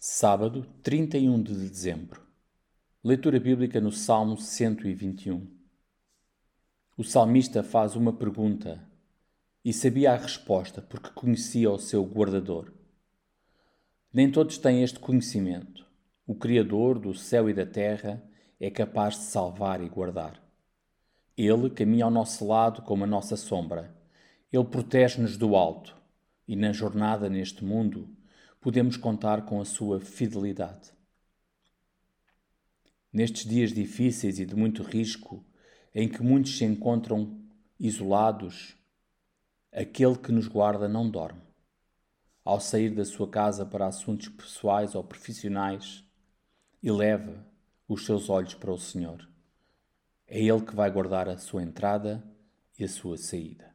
Sábado, 31 de dezembro. Leitura bíblica no Salmo 121. O salmista faz uma pergunta e sabia a resposta porque conhecia o seu guardador. Nem todos têm este conhecimento. O Criador do céu e da terra é capaz de salvar e guardar. Ele caminha ao nosso lado como a nossa sombra. Ele protege-nos do alto e na jornada neste mundo podemos contar com a sua fidelidade. Nestes dias difíceis e de muito risco, em que muitos se encontram isolados, aquele que nos guarda não dorme. Ao sair da sua casa para assuntos pessoais ou profissionais, eleva os seus olhos para o Senhor. É Ele que vai guardar a sua entrada e a sua saída.